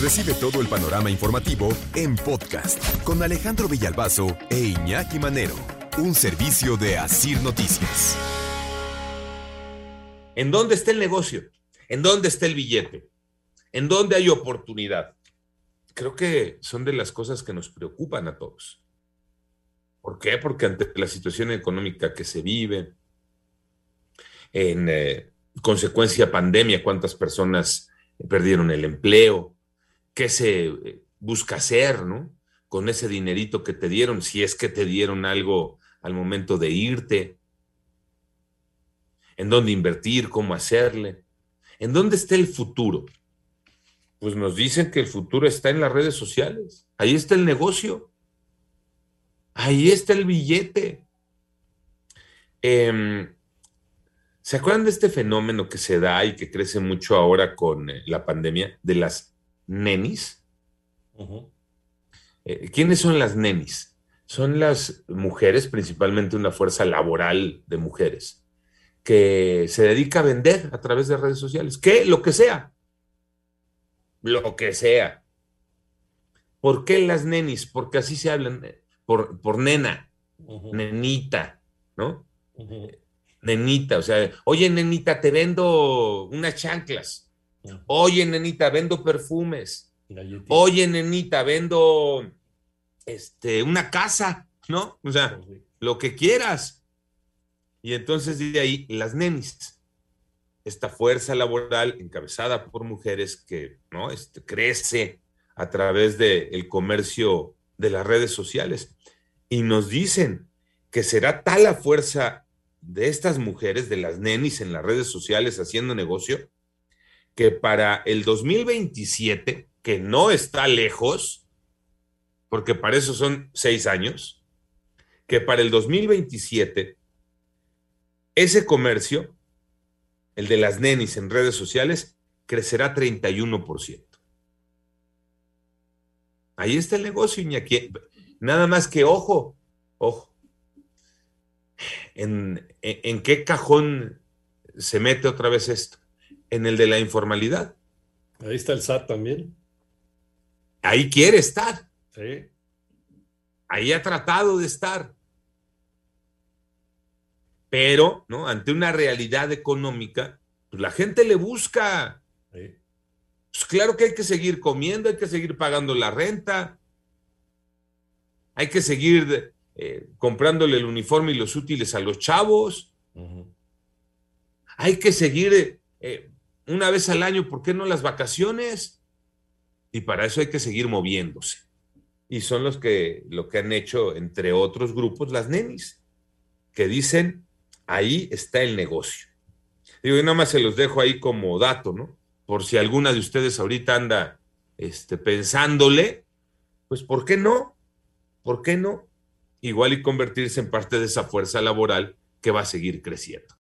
Recibe todo el panorama informativo en podcast con Alejandro Villalbazo e Iñaki Manero, un servicio de Asir Noticias. ¿En dónde está el negocio? ¿En dónde está el billete? ¿En dónde hay oportunidad? Creo que son de las cosas que nos preocupan a todos. ¿Por qué? Porque ante la situación económica que se vive, en eh, consecuencia pandemia, cuántas personas perdieron el empleo, qué se eh, busca hacer, ¿no? Con ese dinerito que te dieron, si es que te dieron algo al momento de irte, en dónde invertir, cómo hacerle, en dónde está el futuro. Pues nos dicen que el futuro está en las redes sociales, ahí está el negocio, ahí está el billete. Em, ¿Se acuerdan de este fenómeno que se da y que crece mucho ahora con eh, la pandemia de las nenis? Eh, ¿Quiénes son las nenis? Son las mujeres, principalmente una fuerza laboral de mujeres, que se dedica a vender a través de redes sociales. ¿Qué? Lo que sea. Lo que sea. ¿Por qué las nenis? Porque así se hablan, eh, por, por nena, nenita, ¿no? nenita, o sea, oye, nenita, te vendo unas chanclas. Oye, nenita, vendo perfumes. Oye, nenita, vendo este, una casa, ¿no? O sea, lo que quieras. Y entonces de ahí las nenis, esta fuerza laboral encabezada por mujeres que ¿no? Este, crece a través del comercio de las redes sociales. Y nos dicen que será tal la fuerza de estas mujeres, de las nenis en las redes sociales haciendo negocio, que para el 2027, que no está lejos, porque para eso son seis años, que para el 2027, ese comercio, el de las nenis en redes sociales, crecerá 31%. Ahí está el negocio, Iñaki. Nada más que ojo, ojo, ¿En, qué cajón se mete otra vez esto? En el de la informalidad. Ahí está el SAT también. Ahí quiere estar. Sí. Ahí ha tratado de estar. Pero, ¿no? Ante una realidad económica, pues la gente le busca. Pues claro que hay que seguir comiendo, hay que seguir pagando la renta, hay que seguir eh, comprándole el uniforme y los útiles a los chavos. Hay que seguir eh, una vez al año, ¿por qué no las vacaciones? Y para eso hay que seguir moviéndose. Y son los que lo que han hecho, entre otros grupos, las nenis, que dicen, ahí está el negocio. Digo, y nada más se los dejo ahí como dato, ¿no? Por si alguna de ustedes ahorita anda este, pensándole, pues ¿por qué no? ¿Por qué no? igual y convertirse en parte de esa fuerza laboral que va a seguir creciendo.